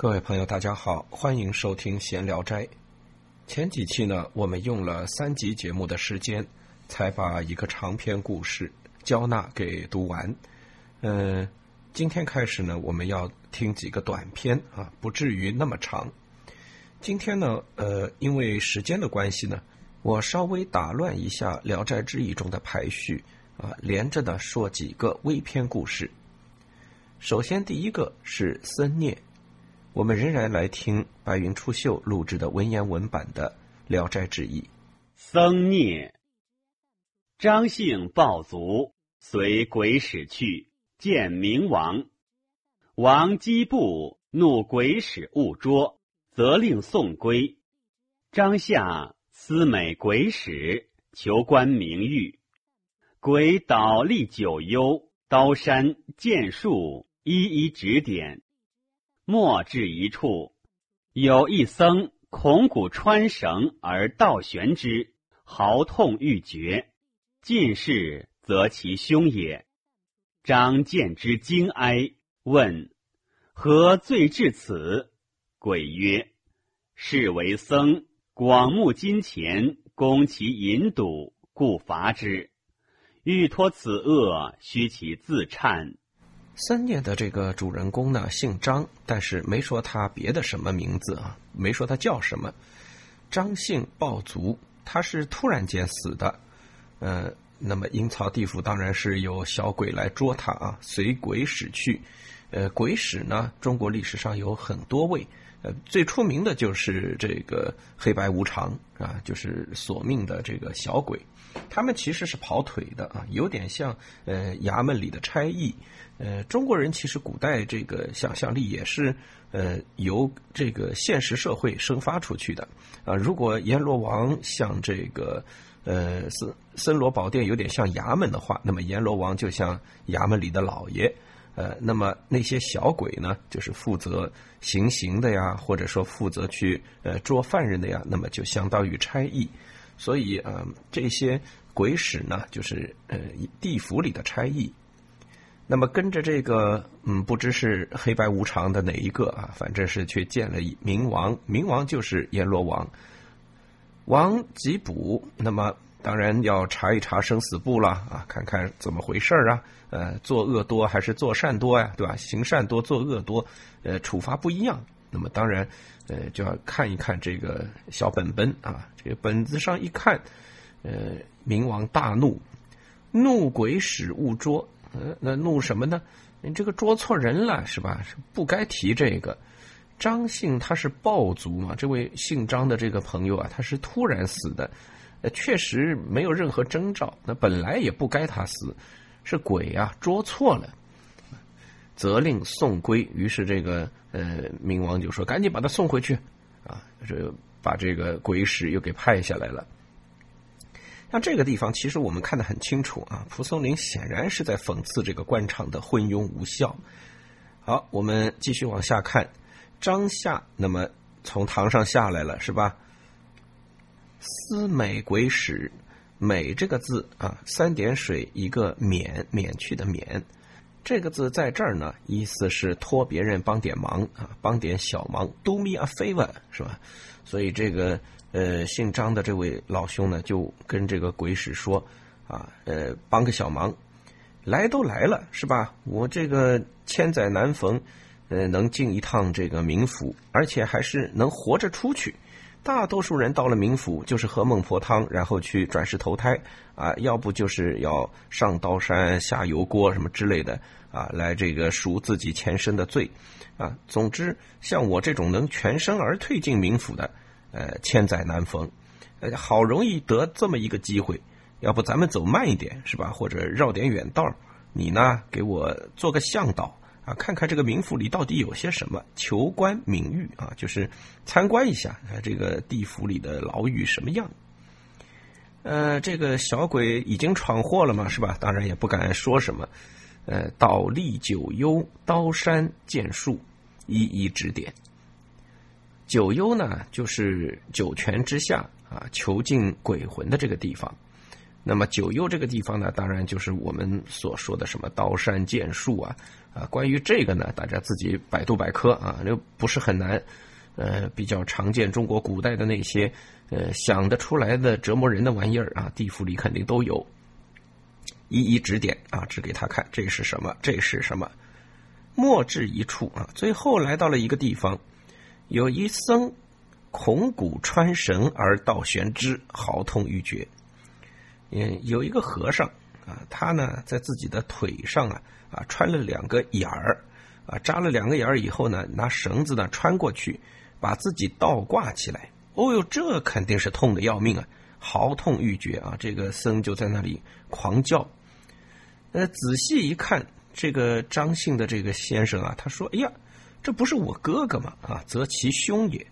各位朋友，大家好，欢迎收听《闲聊斋》。前几期呢，我们用了三集节目的时间，才把一个长篇故事交纳给读完。嗯，今天开始呢，我们要听几个短篇啊，不至于那么长。今天呢，呃，因为时间的关系呢，我稍微打乱一下《聊斋志异》中的排序啊，连着的说几个微篇故事。首先，第一个是僧孽。我们仍然来听白云出岫录制的文言文版的《聊斋志异》。僧孽，张姓暴卒，随鬼使去，见冥王。王击部怒鬼使误捉，责令送归。张下思美鬼使，求官名誉。鬼倒立九幽，刀山剑术，一一指点。莫至一处，有一僧孔骨穿绳而倒悬之，嚎痛欲绝。进士则其凶也。张见之惊哀，问何罪至此？鬼曰：是为僧广募金钱，供其淫赌，故罚之。欲脱此恶，须其自忏。三念的这个主人公呢，姓张，但是没说他别的什么名字啊，没说他叫什么。张姓暴卒，他是突然间死的。呃，那么阴曹地府当然是有小鬼来捉他啊，随鬼使去。呃，鬼使呢，中国历史上有很多位，呃，最出名的就是这个黑白无常啊，就是索命的这个小鬼。他们其实是跑腿的啊，有点像呃衙门里的差役。呃，中国人其实古代这个想象力也是呃由这个现实社会生发出去的啊。如果阎罗王像这个呃森森罗宝殿有点像衙门的话，那么阎罗王就像衙门里的老爷。呃，那么那些小鬼呢，就是负责行刑的呀，或者说负责去呃捉犯人的呀，那么就相当于差役。所以啊，这些鬼使呢，就是呃地府里的差役。那么跟着这个，嗯，不知是黑白无常的哪一个啊，反正是去见了冥王，冥王就是阎罗王。王吉卜，那么当然要查一查生死簿了啊，看看怎么回事啊，呃，作恶多还是做善多呀，对吧？行善多，做恶多，呃，处罚不一样。那么当然，呃，就要看一看这个小本本啊，这个本子上一看，呃，冥王大怒，怒鬼使误捉。呃，那怒什么呢？你这个捉错人了是吧？不该提这个。张姓他是暴卒嘛，这位姓张的这个朋友啊，他是突然死的，确实没有任何征兆。那本来也不该他死，是鬼啊捉错了，责令送归。于是这个呃冥王就说：“赶紧把他送回去啊！”这把这个鬼使又给派下来了。像这个地方，其实我们看得很清楚啊。蒲松龄显然是在讽刺这个官场的昏庸无效。好，我们继续往下看。张夏，那么从堂上下来了，是吧？思美鬼使，美这个字啊，三点水一个免，免去的免。这个字在这儿呢，意思是托别人帮点忙啊，帮点小忙，do me a favor，是吧？所以这个。呃，姓张的这位老兄呢，就跟这个鬼使说：“啊，呃，帮个小忙，来都来了，是吧？我这个千载难逢，呃，能进一趟这个冥府，而且还是能活着出去。大多数人到了冥府，就是喝孟婆汤，然后去转世投胎，啊，要不就是要上刀山下油锅什么之类的，啊，来这个赎自己前生的罪，啊，总之，像我这种能全身而退进冥府的。”呃，千载难逢，呃，好容易得这么一个机会，要不咱们走慢一点是吧？或者绕点远道你呢给我做个向导看看这个冥府里到底有些什么，求官名誉啊，就是参观一下这个地府里的牢狱什么样。呃，这个小鬼已经闯祸了嘛，是吧？当然也不敢说什么。呃，倒立九幽，刀山剑术，一一指点。九幽呢，就是九泉之下啊，囚禁鬼魂的这个地方。那么九幽这个地方呢，当然就是我们所说的什么刀山剑树啊啊。关于这个呢，大家自己百度百科啊，又不是很难。呃，比较常见中国古代的那些呃想得出来的折磨人的玩意儿啊，地府里肯定都有。一一指点啊，指给他看这是什么，这是什么。莫至一处啊，最后来到了一个地方，有一僧孔骨穿绳而倒悬之，嚎痛欲绝。嗯，有一个和尚啊，他呢在自己的腿上啊啊穿了两个眼儿啊，扎了两个眼儿以后呢，拿绳子呢穿过去，把自己倒挂起来。哦呦，这肯定是痛的要命啊，嚎痛欲绝啊！这个僧就在那里狂叫。呃，仔细一看。这个张姓的这个先生啊，他说：“哎呀，这不是我哥哥吗？啊，则其兄也。”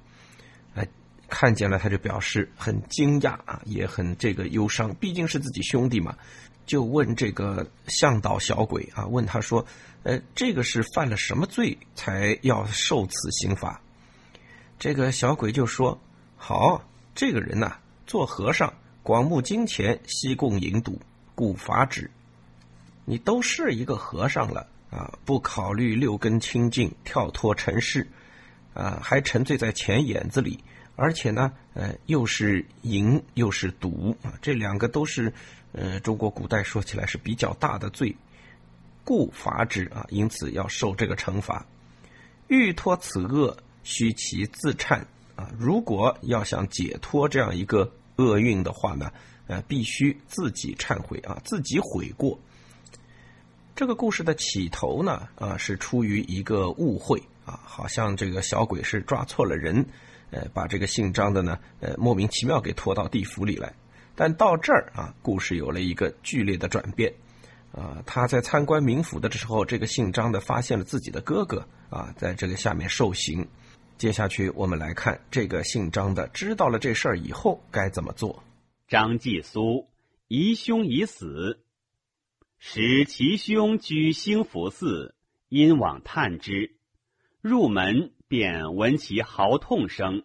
看见了他就表示很惊讶啊，也很这个忧伤，毕竟是自己兄弟嘛。就问这个向导小鬼啊，问他说：“呃，这个是犯了什么罪才要受此刑罚？”这个小鬼就说：“好，这个人呐，做和尚，广募金钱，西贡银赌，故罚之。”你都是一个和尚了啊，不考虑六根清净，跳脱尘世，啊，还沉醉在钱眼子里，而且呢，呃，又是淫又是赌啊，这两个都是，呃，中国古代说起来是比较大的罪，故罚之啊，因此要受这个惩罚。欲脱此恶，须其自忏啊。如果要想解脱这样一个厄运的话呢，呃，必须自己忏悔啊，自己悔过。这个故事的起头呢，啊，是出于一个误会啊，好像这个小鬼是抓错了人，呃，把这个姓张的呢，呃，莫名其妙给拖到地府里来。但到这儿啊，故事有了一个剧烈的转变，啊，他在参观冥府的时候，这个姓张的发现了自己的哥哥啊，在这个下面受刑。接下去我们来看这个姓张的知道了这事儿以后该怎么做。张继苏疑兄已死。使其兄居兴福寺，因往探之，入门便闻其嚎痛声。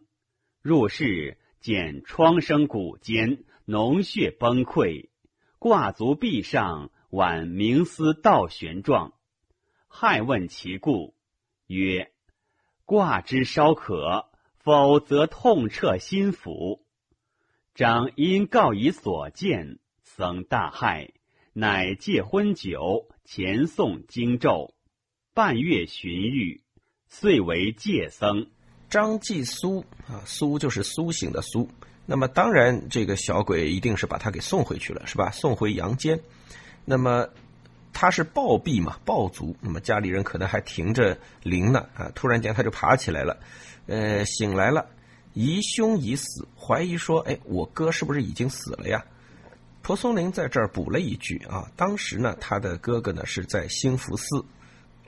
入室见疮生骨间，脓血崩溃，挂足壁上，宛冥丝倒悬状。骇问其故，曰：“挂之稍可，否则痛彻心腑。”张因告以所见，僧大骇。乃借婚酒，前诵经咒，半月寻狱，遂为戒僧。张继苏啊，苏就是苏醒的苏。那么当然，这个小鬼一定是把他给送回去了，是吧？送回阳间。那么他是暴毙嘛，暴卒。那么家里人可能还停着灵呢啊，突然间他就爬起来了，呃，醒来了，疑兄已死，怀疑说，哎，我哥是不是已经死了呀？蒲松龄在这儿补了一句啊，当时呢，他的哥哥呢是在兴福寺。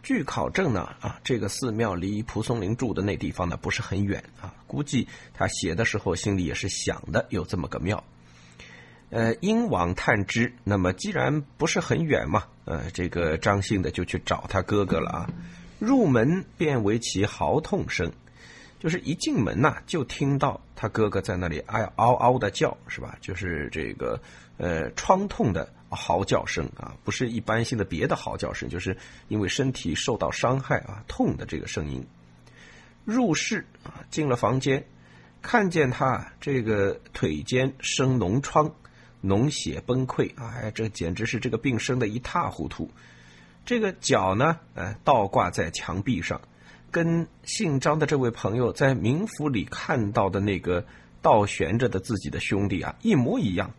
据考证呢，啊，这个寺庙离蒲松龄住的那地方呢不是很远啊，估计他写的时候心里也是想的有这么个庙。呃，因往探知，那么既然不是很远嘛，呃，这个张姓的就去找他哥哥了啊。入门便为其嚎痛声。就是一进门呐，就听到他哥哥在那里哎嗷嗷的叫，是吧？就是这个呃疮痛的嚎叫声啊，不是一般性的别的嚎叫声，就是因为身体受到伤害啊痛的这个声音。入室啊，进了房间，看见他这个腿间生脓疮，脓血崩溃啊，哎，这简直是这个病生的一塌糊涂。这个脚呢，呃，倒挂在墙壁上。跟姓张的这位朋友在冥府里看到的那个倒悬着的自己的兄弟啊，一模一样。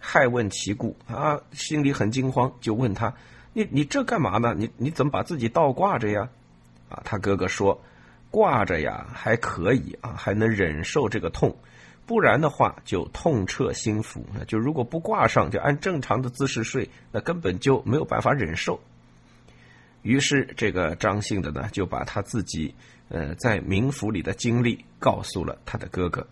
害问其故啊，心里很惊慌，就问他：“你你这干嘛呢？你你怎么把自己倒挂着呀？”啊，他哥哥说：“挂着呀，还可以啊，还能忍受这个痛；不然的话，就痛彻心腑。就如果不挂上，就按正常的姿势睡，那根本就没有办法忍受。”于是，这个张姓的呢，就把他自己呃在冥府里的经历告诉了他的哥哥。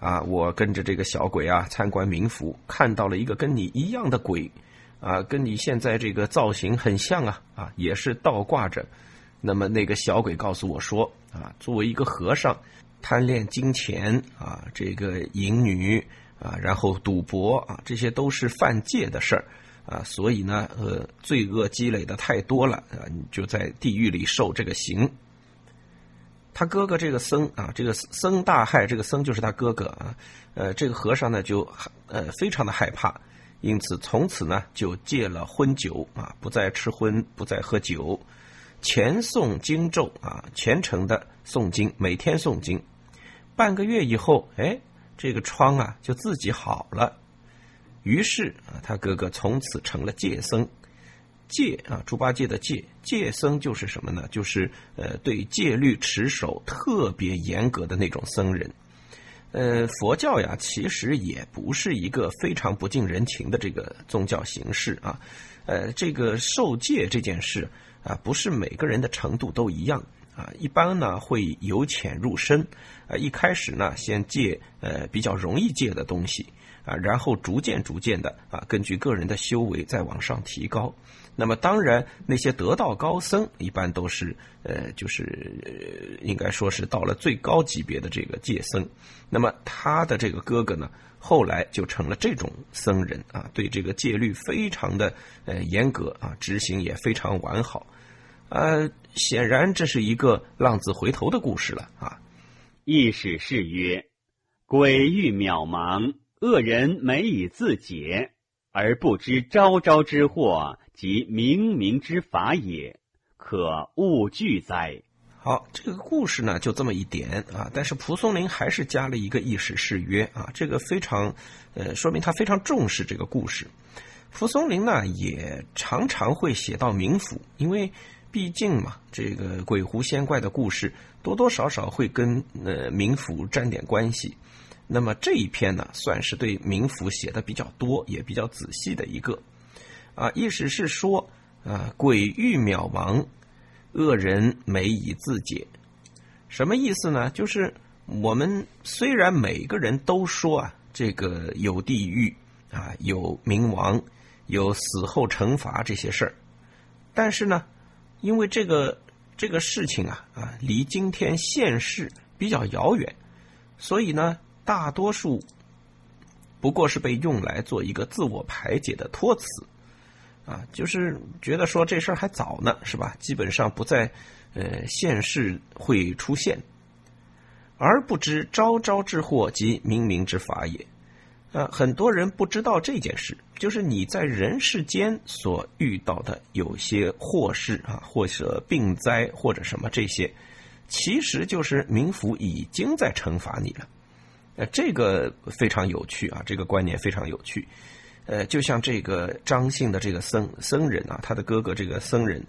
啊，我跟着这个小鬼啊参观冥府，看到了一个跟你一样的鬼，啊，跟你现在这个造型很像啊，啊，也是倒挂着。那么那个小鬼告诉我说，啊，作为一个和尚，贪恋金钱啊，这个淫女啊，然后赌博啊，这些都是犯戒的事儿啊，所以呢，呃，罪恶积累的太多了啊，你就在地狱里受这个刑。他哥哥这个僧啊，这个僧大害，这个僧就是他哥哥啊，呃，这个和尚呢就呃非常的害怕，因此从此呢就戒了荤酒啊，不再吃荤，不再喝酒，虔诵经咒啊，虔诚的诵经，每天诵经。半个月以后，哎，这个疮啊就自己好了。于是啊，他哥哥从此成了戒僧。戒啊，猪八戒的戒，戒僧就是什么呢？就是呃，对戒律持守特别严格的那种僧人。呃，佛教呀，其实也不是一个非常不近人情的这个宗教形式啊。呃，这个受戒这件事啊，不是每个人的程度都一样啊。一般呢，会由浅入深啊。一开始呢，先戒呃比较容易戒的东西啊，然后逐渐逐渐的啊，根据个人的修为再往上提高。那么当然，那些得道高僧一般都是呃，就是应该说是到了最高级别的这个戒僧。那么他的这个哥哥呢，后来就成了这种僧人啊，对这个戒律非常的呃严格啊，执行也非常完好。呃，显然这是一个浪子回头的故事了啊。意史是曰：鬼欲渺茫，恶人每以自解，而不知昭昭之祸。即冥冥之法也，可勿惧哉。好，这个故事呢就这么一点啊，但是蒲松龄还是加了一个意史誓约啊，这个非常呃，说明他非常重视这个故事。蒲松龄呢也常常会写到冥府，因为毕竟嘛，这个鬼狐仙怪的故事多多少少会跟呃冥府沾点关系。那么这一篇呢，算是对冥府写的比较多，也比较仔细的一个。啊，意思是说，啊，鬼欲渺茫，恶人没以自解。什么意思呢？就是我们虽然每个人都说啊，这个有地狱啊，有冥王，有死后惩罚这些事儿，但是呢，因为这个这个事情啊啊，离今天现世比较遥远，所以呢，大多数不过是被用来做一个自我排解的托词。啊，就是觉得说这事儿还早呢，是吧？基本上不在呃现世会出现，而不知昭昭之祸及冥冥之法也。啊，很多人不知道这件事，就是你在人世间所遇到的有些祸事啊，或者病灾或者什么这些，其实就是冥府已经在惩罚你了。呃，这个非常有趣啊，这个观念非常有趣。呃，就像这个张姓的这个僧僧人啊，他的哥哥这个僧人，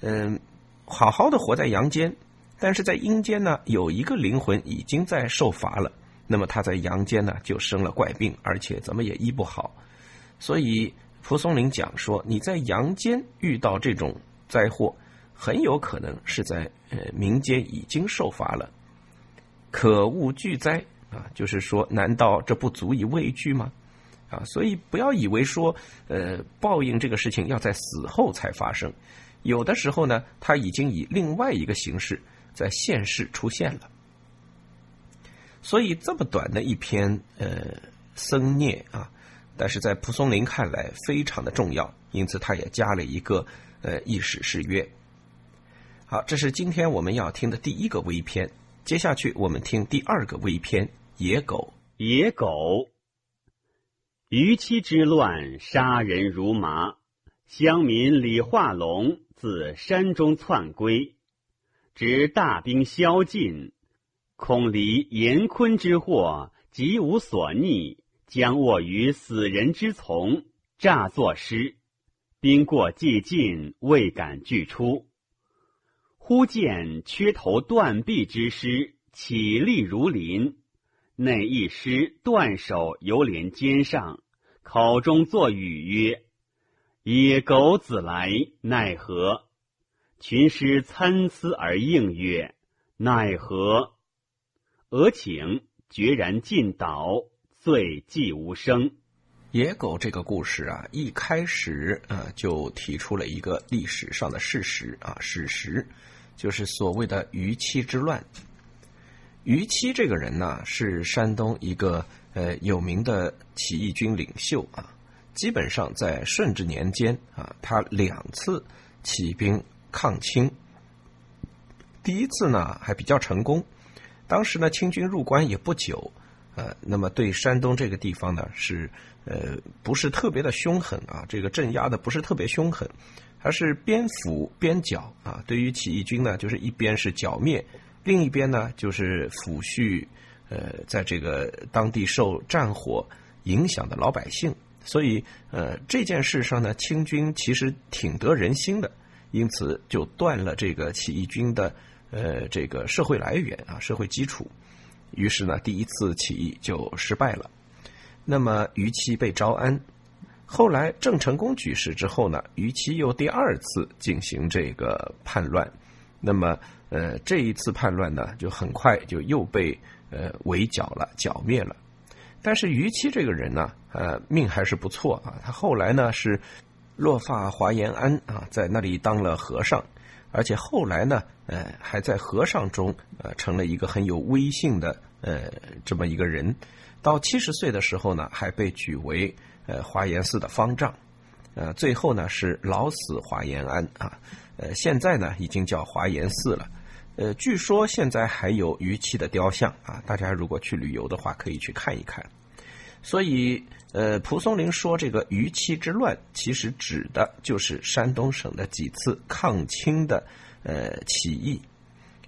嗯，好好的活在阳间，但是在阴间呢，有一个灵魂已经在受罚了。那么他在阳间呢，就生了怪病，而且怎么也医不好。所以蒲松龄讲说，你在阳间遇到这种灾祸，很有可能是在呃民间已经受罚了。可恶巨灾啊，就是说，难道这不足以畏惧吗？啊，所以不要以为说，呃，报应这个事情要在死后才发生，有的时候呢，它已经以另外一个形式在现世出现了。所以这么短的一篇呃僧孽啊，但是在蒲松龄看来非常的重要，因此他也加了一个呃意史誓约。好，这是今天我们要听的第一个微篇，接下去我们听第二个微篇《野狗》。野狗。逾期之乱，杀人如麻。乡民李化龙自山中窜归，执大兵宵禁，恐离严坤之祸，即无所逆，将卧于死人之丛，诈作诗。兵过既尽，未敢拒出。忽见缺头断臂之师，起立如林。内一师断手犹连肩上。口中作语曰：“野狗子来，奈何？”群师参差而应曰：“奈何？”俄顷决然尽倒，醉寂无声。野狗这个故事啊，一开始啊就提出了一个历史上的事实啊，史实就是所谓的虞妻之乱。虞妻这个人呢，是山东一个呃有名的起义军领袖啊。基本上在顺治年间啊，他两次起兵抗清。第一次呢还比较成功，当时呢清军入关也不久，呃，那么对山东这个地方呢是呃不是特别的凶狠啊，这个镇压的不是特别凶狠，还是边抚边剿啊。对于起义军呢，就是一边是剿灭，另一边呢就是抚恤呃在这个当地受战火影响的老百姓。所以，呃，这件事上呢，清军其实挺得人心的，因此就断了这个起义军的呃这个社会来源啊，社会基础。于是呢，第一次起义就失败了。那么，于期被招安。后来郑成功举事之后呢，于期又第二次进行这个叛乱。那么，呃，这一次叛乱呢，就很快就又被呃围剿了，剿灭了。但是于期这个人呢，呃，命还是不错啊。他后来呢是落发华严庵啊，在那里当了和尚，而且后来呢，呃，还在和尚中呃成了一个很有威信的呃这么一个人。到七十岁的时候呢，还被举为呃华严寺的方丈，呃，最后呢是老死华严庵啊。呃，现在呢已经叫华严寺了。呃，据说现在还有于期的雕像啊，大家如果去旅游的话，可以去看一看。所以，呃，蒲松龄说这个于期之乱，其实指的就是山东省的几次抗清的呃起义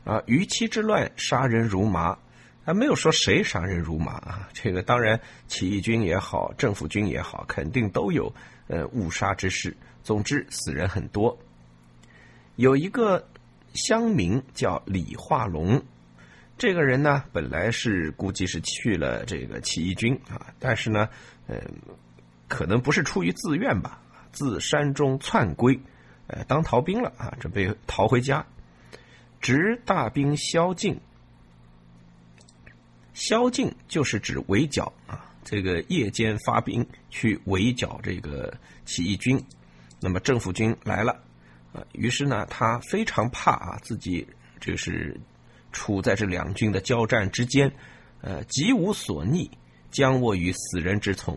啊。于期之乱，杀人如麻，啊，没有说谁杀人如麻啊。这个当然，起义军也好，政府军也好，肯定都有呃误杀之事。总之，死人很多。有一个。乡名叫李化龙，这个人呢，本来是估计是去了这个起义军啊，但是呢，嗯，可能不是出于自愿吧，自山中窜归，呃，当逃兵了啊，准备逃回家。值大兵宵禁，宵禁就是指围剿啊，这个夜间发兵去围剿这个起义军，那么政府军来了。啊于是呢，他非常怕啊，自己就是处在这两军的交战之间，呃，极无所逆，将卧于死人之丛，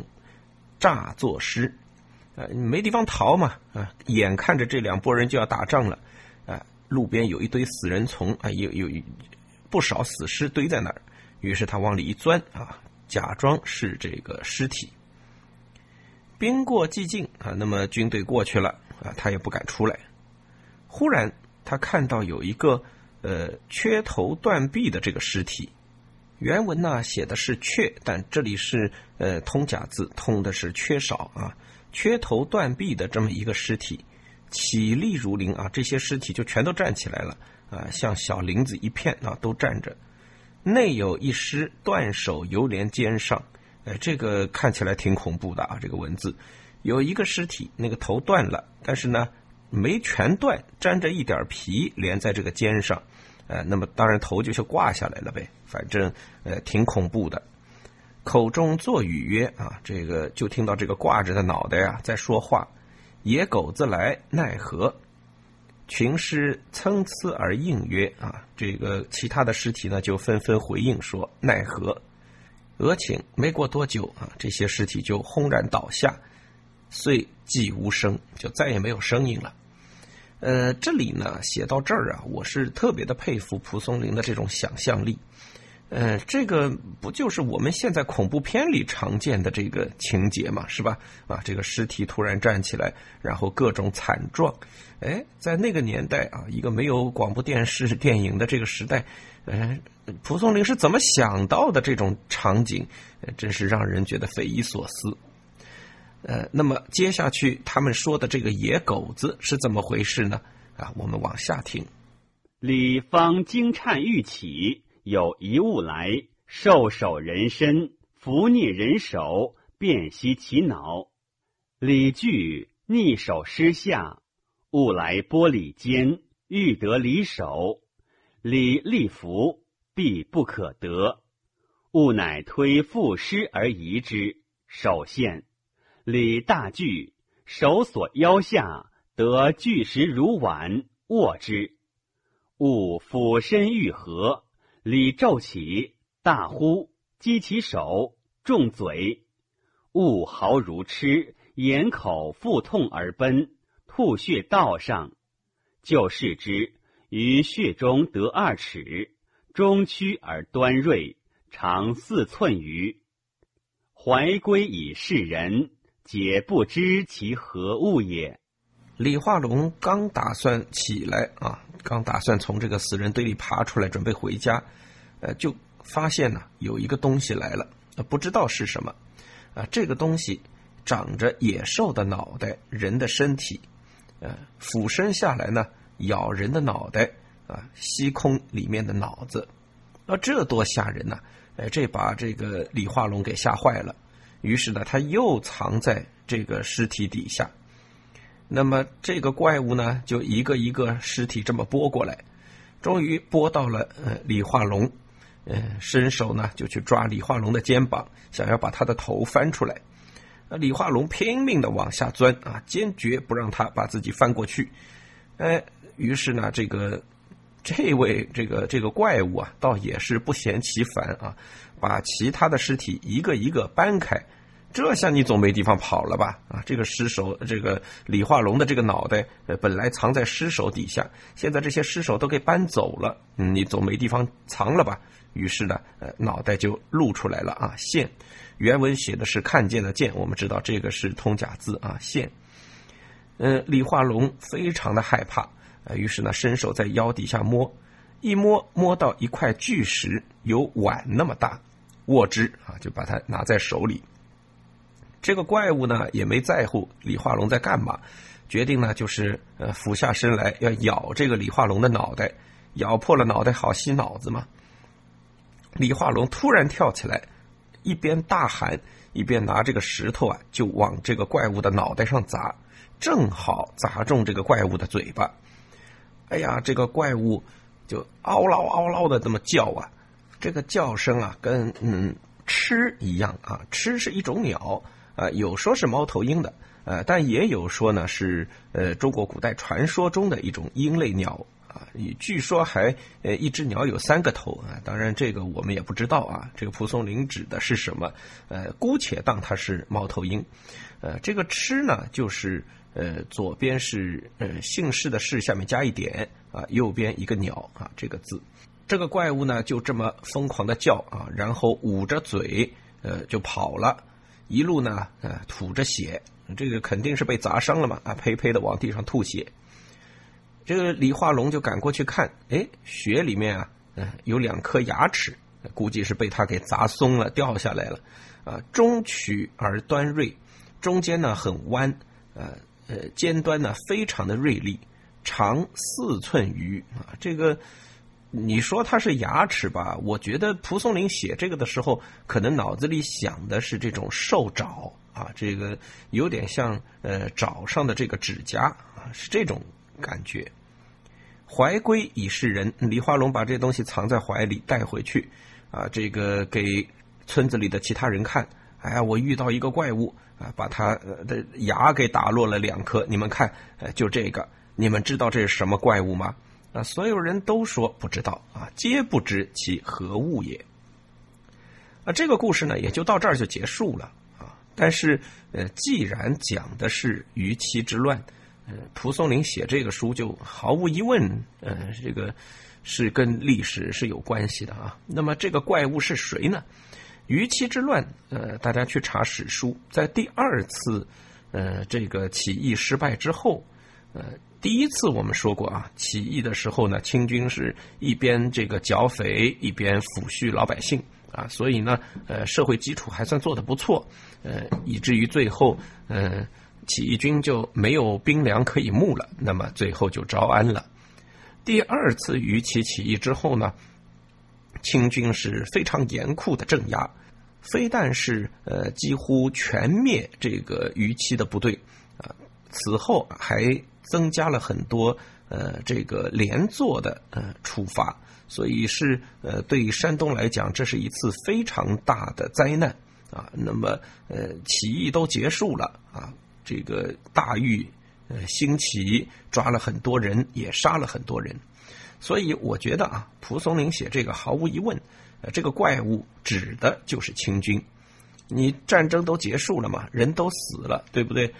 诈作诗，呃，没地方逃嘛，啊，眼看着这两拨人就要打仗了，啊，路边有一堆死人丛，啊，有有不少死尸堆在那儿，于是他往里一钻，啊，假装是这个尸体。兵过寂静啊，那么军队过去了，啊，他也不敢出来。忽然，他看到有一个呃缺头断臂的这个尸体。原文呢写的是“缺”，但这里是呃通假字，通的是缺少啊。缺头断臂的这么一个尸体，起立如林啊，这些尸体就全都站起来了啊，像小林子一片啊，都站着。内有一尸断手犹连肩上，呃，这个看起来挺恐怖的啊。这个文字有一个尸体，那个头断了，但是呢。没全断，沾着一点皮连在这个肩上，呃，那么当然头就是挂下来了呗，反正呃挺恐怖的。口中作语曰：“啊，这个就听到这个挂着的脑袋呀在说话。野狗子来奈何？群尸参差而应曰：啊，这个其他的尸体呢就纷纷回应说奈何。俄顷没过多久啊，这些尸体就轰然倒下。”遂寂无声，就再也没有声音了。呃，这里呢写到这儿啊，我是特别的佩服蒲松龄的这种想象力。呃，这个不就是我们现在恐怖片里常见的这个情节嘛，是吧？啊，这个尸体突然站起来，然后各种惨状。哎，在那个年代啊，一个没有广播电视电影的这个时代，呃，蒲松龄是怎么想到的这种场景？真是让人觉得匪夷所思。呃，那么接下去他们说的这个野狗子是怎么回事呢？啊，我们往下听。李方惊颤欲起，有一物来，兽首人身，伏逆人手，辨析其脑。李惧逆手失下，物来剥李肩，欲得李手，李立伏，必不可得。物乃推覆尸而移之，手现。李大惧，手锁腰下，得巨石如碗，握之。吾俯身欲合，李骤起，大呼，击其手，重嘴，物毫如痴，眼口腹痛而奔，吐血道上，就视之，于血中得二尺，中曲而端锐，长四寸余。怀归以示人，皆不知其何物也。李化龙刚打算起来啊，刚打算从这个死人堆里爬出来，准备回家，呃，就发现呢有一个东西来了，不知道是什么，啊，这个东西长着野兽的脑袋，人的身体，呃，俯身下来呢，咬人的脑袋，啊，吸空里面的脑子，啊，这多吓人呐！哎，这把这个李化龙给吓坏了，于是呢，他又藏在这个尸体底下。那么这个怪物呢，就一个一个尸体这么拨过来，终于拨到了呃李化龙，呃，伸手呢就去抓李化龙的肩膀，想要把他的头翻出来。那李化龙拼命的往下钻啊，坚决不让他把自己翻过去。哎，于是呢，这个。这位这个这个怪物啊，倒也是不嫌其烦啊，把其他的尸体一个一个搬开，这下你总没地方跑了吧？啊，这个尸首，这个李化龙的这个脑袋，呃，本来藏在尸首底下，现在这些尸首都给搬走了，嗯，你总没地方藏了吧？于是呢，呃，脑袋就露出来了啊，现，原文写的是看见的见，我们知道这个是通假字啊，现，嗯，李化龙非常的害怕。呃于是呢，伸手在腰底下摸，一摸摸到一块巨石，有碗那么大，握之啊，就把它拿在手里。这个怪物呢，也没在乎李化龙在干嘛，决定呢，就是呃俯下身来要咬这个李化龙的脑袋，咬破了脑袋好吸脑子嘛。李化龙突然跳起来，一边大喊，一边拿这个石头啊，就往这个怪物的脑袋上砸，正好砸中这个怪物的嘴巴。哎呀，这个怪物就嗷唠嗷唠的这么叫啊，这个叫声啊，跟嗯吃一样啊，吃是一种鸟啊，有说是猫头鹰的，呃，但也有说呢是呃中国古代传说中的一种鹰类鸟啊，据说还呃一只鸟有三个头啊，当然这个我们也不知道啊，这个蒲松龄指的是什么？呃，姑且当它是猫头鹰，呃，这个吃呢就是。呃，左边是呃姓氏的氏，下面加一点啊，右边一个鸟啊，这个字，这个怪物呢就这么疯狂的叫啊，然后捂着嘴呃就跑了，一路呢呃吐着血，这个肯定是被砸伤了嘛啊，呸呸的往地上吐血。这个李化龙就赶过去看，哎，血里面啊嗯有两颗牙齿，估计是被他给砸松了掉下来了啊，中曲而端锐，中间呢很弯呃。呃，尖端呢非常的锐利，长四寸余啊。这个你说它是牙齿吧？我觉得蒲松龄写这个的时候，可能脑子里想的是这种兽爪啊，这个有点像呃爪上的这个指甲啊，是这种感觉。怀归以示人，李化龙把这东西藏在怀里带回去啊，这个给村子里的其他人看。哎呀，我遇到一个怪物。啊，把他的牙给打落了两颗。你们看，呃，就这个，你们知道这是什么怪物吗？啊，所有人都说不知道啊，皆不知其何物也。啊，这个故事呢，也就到这儿就结束了啊。但是，呃，既然讲的是虞妻之乱，呃，蒲松龄写这个书就毫无疑问，呃，这个是跟历史是有关系的啊。那么，这个怪物是谁呢？虞妻之乱，呃，大家去查史书，在第二次，呃，这个起义失败之后，呃，第一次我们说过啊，起义的时候呢，清军是一边这个剿匪，一边抚恤老百姓啊，所以呢，呃，社会基础还算做得不错，呃，以至于最后，呃，起义军就没有兵粮可以募了，那么最后就招安了。第二次虞齐起义之后呢？清军是非常严酷的镇压，非但是呃几乎全灭这个逾期的部队，啊，此后还增加了很多呃这个连坐的呃处罚，所以是呃对于山东来讲，这是一次非常大的灾难啊。那么呃起义都结束了啊，这个大狱呃兴起，抓了很多人，也杀了很多人。所以我觉得啊，蒲松龄写这个毫无疑问，呃，这个怪物指的就是清军。你战争都结束了嘛，人都死了，对不对？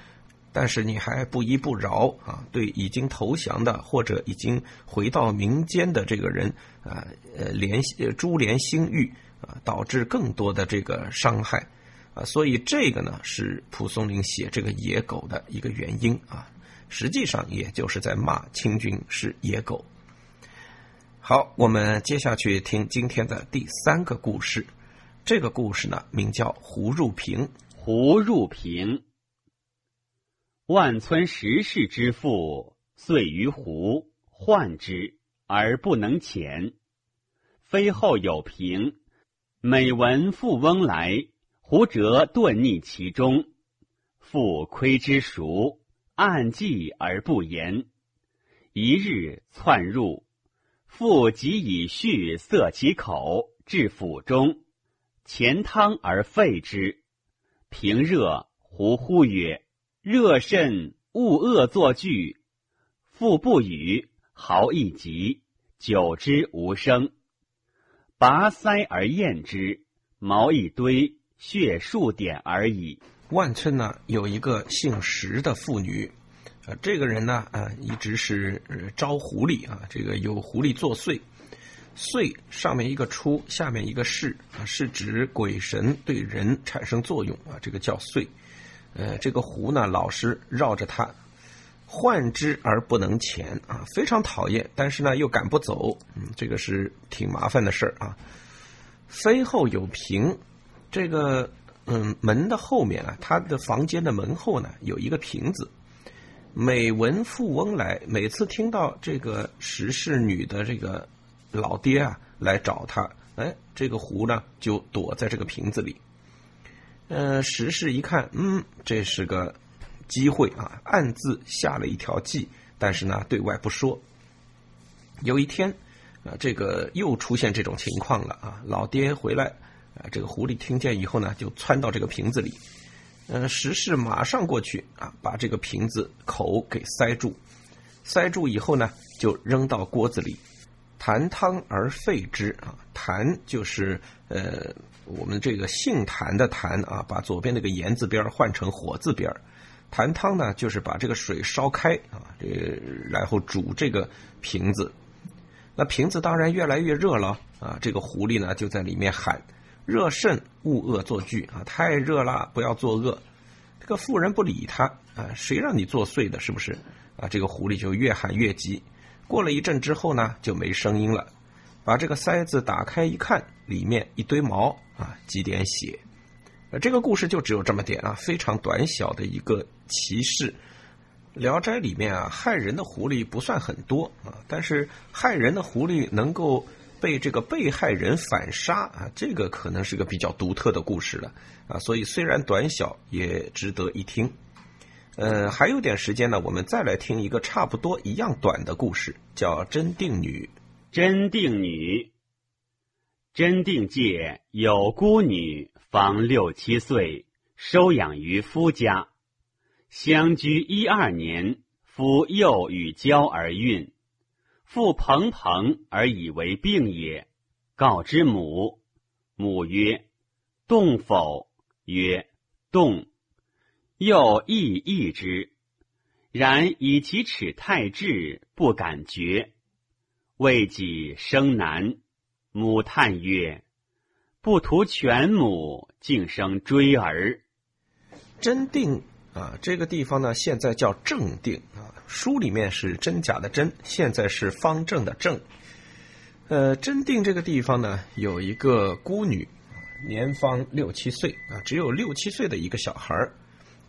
但是你还不依不饶啊，对已经投降的或者已经回到民间的这个人啊，呃，连株连心郁啊，导致更多的这个伤害啊，所以这个呢是蒲松龄写这个野狗的一个原因啊，实际上也就是在骂清军是野狗。好，我们接下去听今天的第三个故事，这个故事呢名叫《胡入平》。胡入平。万村十世之父，遂于湖患之而不能遣。非后有平，每闻富翁来，胡辄遁匿其中。复窥之熟，暗记而不言。一日窜入，复即以絮塞其口，至府中，前汤而沸之。平热，胡呼曰。热甚，勿恶作剧。腹不语，毫一急，久之无声。拔腮而咽之，毛一堆，血数点而已。万村呢有一个姓石的妇女，啊，这个人呢啊一直是招狐狸啊，这个有狐狸作祟，祟上面一个出，下面一个是啊，是指鬼神对人产生作用啊，这个叫祟。呃，这个狐呢，老是绕着他，患之而不能前啊，非常讨厌，但是呢又赶不走，嗯，这个是挺麻烦的事儿啊。妃后有屏，这个嗯门的后面啊，他的房间的门后呢有一个瓶子，每闻富翁来，每次听到这个石氏女的这个老爹啊来找他，哎，这个狐呢就躲在这个瓶子里。呃，石氏一看，嗯，这是个机会啊，暗自下了一条计，但是呢，对外不说。有一天，啊，这个又出现这种情况了啊，老爹回来，啊，这个狐狸听见以后呢，就窜到这个瓶子里，嗯，石氏马上过去啊，把这个瓶子口给塞住，塞住以后呢，就扔到锅子里，弹汤而沸之啊，弹就是呃。我们这个姓谭的谭啊，把左边那个言字边换成火字边弹汤呢，就是把这个水烧开啊，这然后煮这个瓶子。那瓶子当然越来越热了啊。这个狐狸呢就在里面喊：“热甚，勿恶作剧啊！太热了，不要作恶。”这个妇人不理他啊，谁让你作祟的？是不是？啊，这个狐狸就越喊越急。过了一阵之后呢，就没声音了。把这个塞子打开一看，里面一堆毛。啊，几点血？呃，这个故事就只有这么点啊，非常短小的一个奇事。《聊斋》里面啊，害人的狐狸不算很多啊，但是害人的狐狸能够被这个被害人反杀啊，这个可能是个比较独特的故事了啊。所以虽然短小，也值得一听。呃，还有点时间呢，我们再来听一个差不多一样短的故事，叫《真定女》。真定女。真定界有孤女，方六七岁，收养于夫家。相居一二年，夫幼与交而孕，父蓬蓬而以为病也，告之母。母曰：“动否？”曰：“动。”又亦易之，然以其齿太稚，不敢绝。未己生男。母叹曰：“不图全母，竟生追儿。”真定啊，这个地方呢，现在叫正定啊。书里面是真假的真，现在是方正的正。呃，真定这个地方呢，有一个孤女，年方六七岁啊，只有六七岁的一个小孩儿。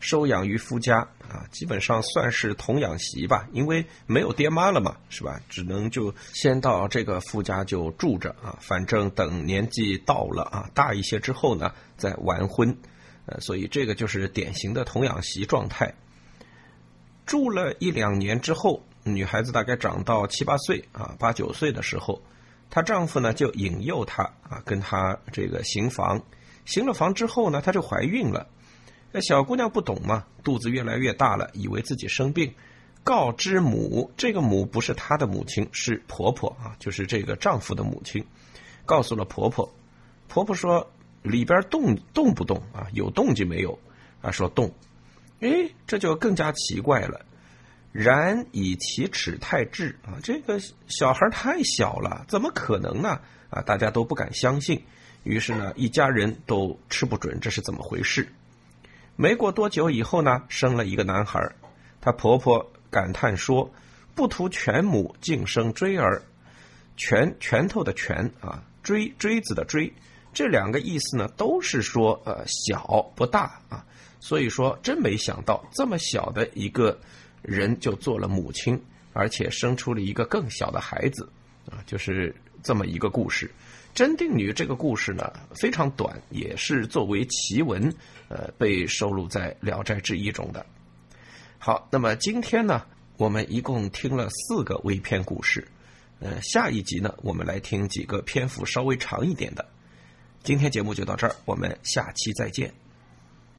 收养于夫家啊，基本上算是童养媳吧，因为没有爹妈了嘛，是吧？只能就先到这个夫家就住着啊，反正等年纪到了啊，大一些之后呢，再完婚。呃，所以这个就是典型的童养媳状态。住了一两年之后，女孩子大概长到七八岁啊，八九岁的时候，她丈夫呢就引诱她啊，跟她这个行房。行了房之后呢，她就怀孕了。那小姑娘不懂嘛，肚子越来越大了，以为自己生病，告知母。这个母不是她的母亲，是婆婆啊，就是这个丈夫的母亲。告诉了婆婆，婆婆说：“里边动动不动啊？有动静没有？啊，说动，哎，这就更加奇怪了。然以其齿太稚啊，这个小孩太小了，怎么可能呢？啊，大家都不敢相信。于是呢，一家人都吃不准这是怎么回事。没过多久以后呢，生了一个男孩。她婆婆感叹说：“不图全母，竟生锥儿。拳拳头的拳啊，锥锥子的锥，这两个意思呢，都是说呃小不大啊。所以说，真没想到这么小的一个。”人就做了母亲，而且生出了一个更小的孩子，啊，就是这么一个故事。真定女这个故事呢非常短，也是作为奇闻，呃，被收录在《聊斋志异》中的。好，那么今天呢，我们一共听了四个微篇故事，呃，下一集呢，我们来听几个篇幅稍微长一点的。今天节目就到这儿，我们下期再见。